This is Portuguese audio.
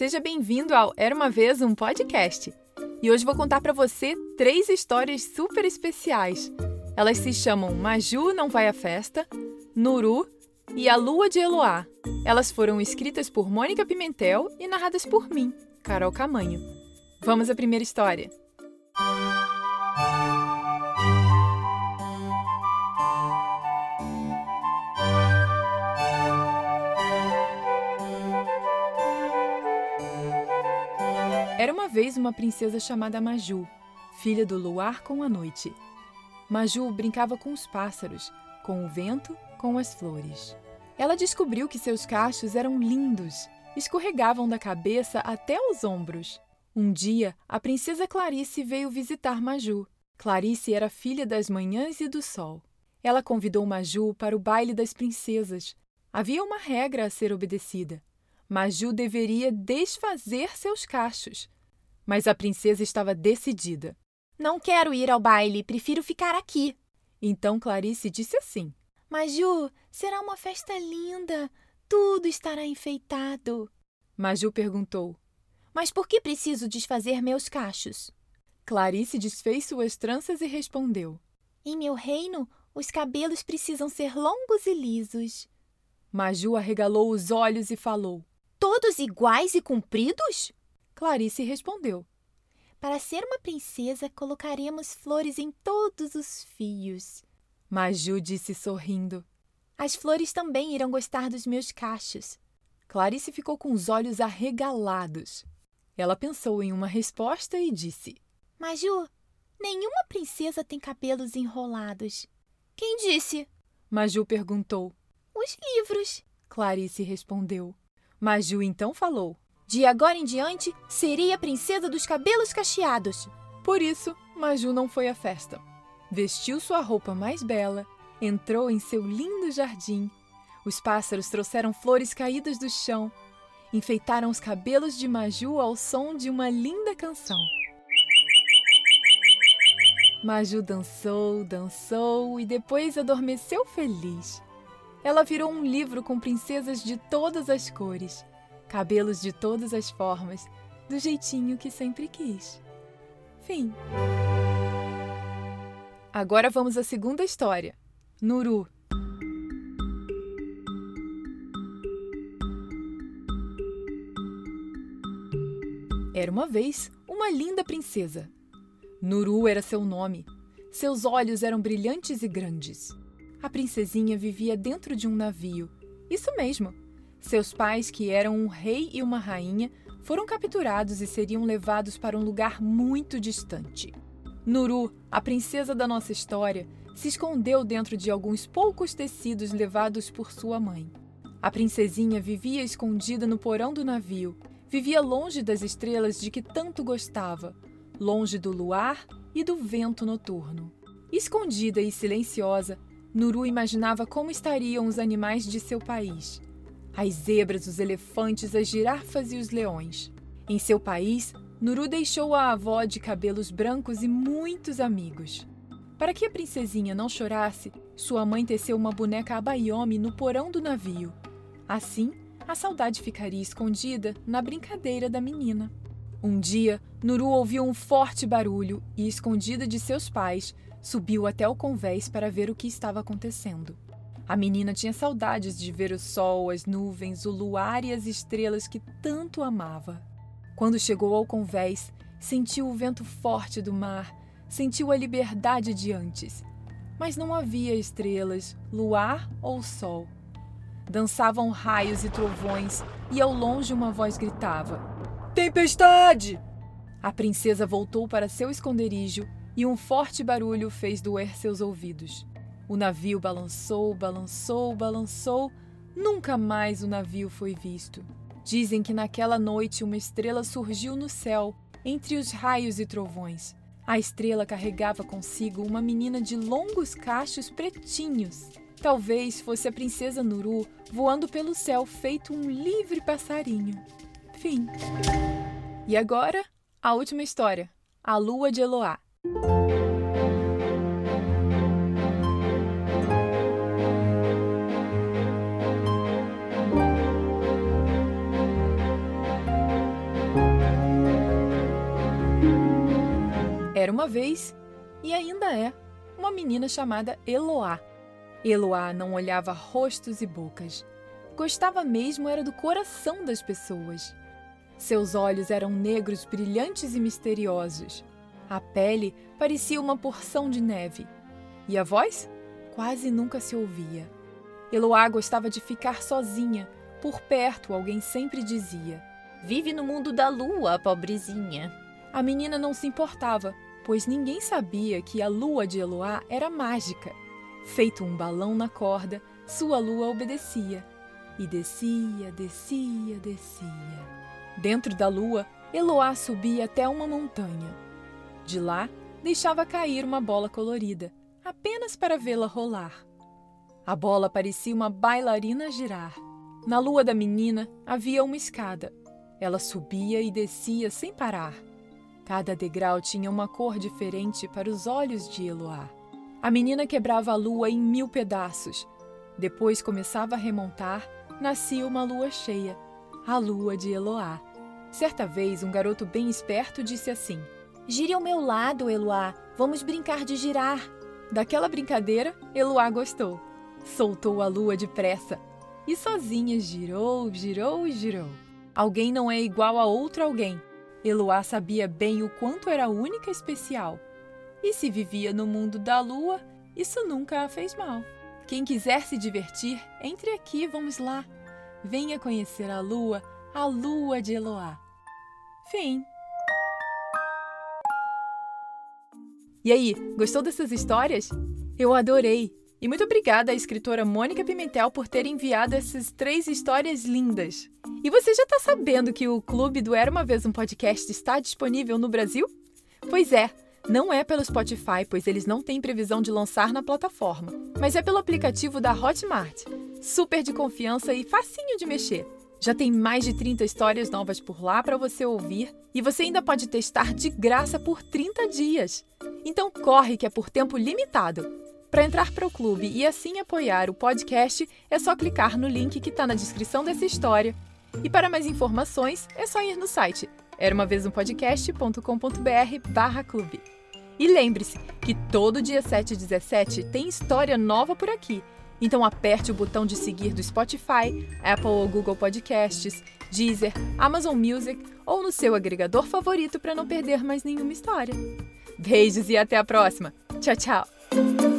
Seja bem-vindo ao Era uma vez um podcast. E hoje vou contar para você três histórias super especiais. Elas se chamam Maju não vai à festa, Nuru e A Lua de Eloá. Elas foram escritas por Mônica Pimentel e narradas por mim, Carol Camanho. Vamos à primeira história. Vez uma princesa chamada Maju, filha do luar com a noite. Maju brincava com os pássaros, com o vento, com as flores. Ela descobriu que seus cachos eram lindos, escorregavam da cabeça até os ombros. Um dia, a princesa Clarice veio visitar Maju. Clarice era filha das manhãs e do sol. Ela convidou Maju para o baile das princesas. Havia uma regra a ser obedecida. Maju deveria desfazer seus cachos. Mas a princesa estava decidida. Não quero ir ao baile, prefiro ficar aqui. Então Clarice disse assim: Maju, será uma festa linda. Tudo estará enfeitado. Maju perguntou: Mas por que preciso desfazer meus cachos? Clarice desfez suas tranças e respondeu: Em meu reino, os cabelos precisam ser longos e lisos. Maju arregalou os olhos e falou: Todos iguais e compridos? Clarice respondeu: Para ser uma princesa, colocaremos flores em todos os fios. Maju disse sorrindo: As flores também irão gostar dos meus cachos. Clarice ficou com os olhos arregalados. Ela pensou em uma resposta e disse: Maju, nenhuma princesa tem cabelos enrolados. Quem disse? Maju perguntou. Os livros. Clarice respondeu. Maju então falou: De agora em diante, serei a princesa dos cabelos cacheados. Por isso, Maju não foi à festa. Vestiu sua roupa mais bela, entrou em seu lindo jardim. Os pássaros trouxeram flores caídas do chão, enfeitaram os cabelos de Maju ao som de uma linda canção. Maju dançou, dançou e depois adormeceu feliz. Ela virou um livro com princesas de todas as cores, cabelos de todas as formas, do jeitinho que sempre quis. Fim. Agora vamos à segunda história. Nuru. Era uma vez uma linda princesa. Nuru era seu nome. Seus olhos eram brilhantes e grandes. A princesinha vivia dentro de um navio. Isso mesmo. Seus pais, que eram um rei e uma rainha, foram capturados e seriam levados para um lugar muito distante. Nuru, a princesa da nossa história, se escondeu dentro de alguns poucos tecidos levados por sua mãe. A princesinha vivia escondida no porão do navio, vivia longe das estrelas de que tanto gostava, longe do luar e do vento noturno. Escondida e silenciosa, Nuru imaginava como estariam os animais de seu país: as zebras, os elefantes, as girafas e os leões. Em seu país, Nuru deixou a avó de cabelos brancos e muitos amigos. Para que a princesinha não chorasse, sua mãe teceu uma boneca abayomi no porão do navio. Assim, a saudade ficaria escondida na brincadeira da menina. Um dia, Nuru ouviu um forte barulho e, escondida de seus pais, subiu até o convés para ver o que estava acontecendo. A menina tinha saudades de ver o sol, as nuvens, o luar e as estrelas que tanto amava. Quando chegou ao convés, sentiu o vento forte do mar, sentiu a liberdade de antes. Mas não havia estrelas, luar ou sol. Dançavam raios e trovões, e ao longe uma voz gritava: Tempestade! A princesa voltou para seu esconderijo e um forte barulho fez doer seus ouvidos. O navio balançou, balançou, balançou. Nunca mais o navio foi visto. Dizem que naquela noite uma estrela surgiu no céu, entre os raios e trovões. A estrela carregava consigo uma menina de longos cachos pretinhos. Talvez fosse a princesa Nuru voando pelo céu feito um livre passarinho. Fim. E agora, a última história: A Lua de Eloá. Vez, e ainda é, uma menina chamada Eloá. Eloá não olhava rostos e bocas. Gostava mesmo era do coração das pessoas. Seus olhos eram negros, brilhantes e misteriosos. A pele parecia uma porção de neve. E a voz? Quase nunca se ouvia. Eloá gostava de ficar sozinha. Por perto, alguém sempre dizia: Vive no mundo da lua, pobrezinha. A menina não se importava, pois ninguém sabia que a lua de Eloá era mágica. Feito um balão na corda, sua lua obedecia. E descia, descia, descia. Dentro da lua, Eloá subia até uma montanha. De lá, deixava cair uma bola colorida, apenas para vê-la rolar. A bola parecia uma bailarina girar. Na lua da menina havia uma escada. Ela subia e descia sem parar. Cada degrau tinha uma cor diferente para os olhos de Eloá. A menina quebrava a lua em mil pedaços. Depois começava a remontar, nascia uma lua cheia, a lua de Eloá. Certa vez, um garoto bem esperto disse assim: Gire ao meu lado, Eloá. Vamos brincar de girar. Daquela brincadeira, Eloá gostou. Soltou a lua depressa e sozinha girou, girou e girou. Alguém não é igual a outro alguém. Eloá sabia bem o quanto era única e especial. E se vivia no mundo da lua, isso nunca a fez mal. Quem quiser se divertir, entre aqui, vamos lá. Venha conhecer a lua, a lua de Eloá. Fim. E aí, gostou dessas histórias? Eu adorei! E muito obrigada à escritora Mônica Pimentel por ter enviado essas três histórias lindas. E você já está sabendo que o Clube do Era uma Vez um Podcast está disponível no Brasil? Pois é, não é pelo Spotify, pois eles não têm previsão de lançar na plataforma, mas é pelo aplicativo da Hotmart. Super de confiança e facinho de mexer. Já tem mais de 30 histórias novas por lá para você ouvir e você ainda pode testar de graça por 30 dias. Então corre que é por tempo limitado. Para entrar para o clube e assim apoiar o podcast, é só clicar no link que está na descrição dessa história. E para mais informações, é só ir no site barra clube. E lembre-se que todo dia 7 e 17 tem história nova por aqui. Então aperte o botão de seguir do Spotify, Apple ou Google Podcasts, Deezer, Amazon Music ou no seu agregador favorito para não perder mais nenhuma história. Beijos e até a próxima. Tchau, tchau.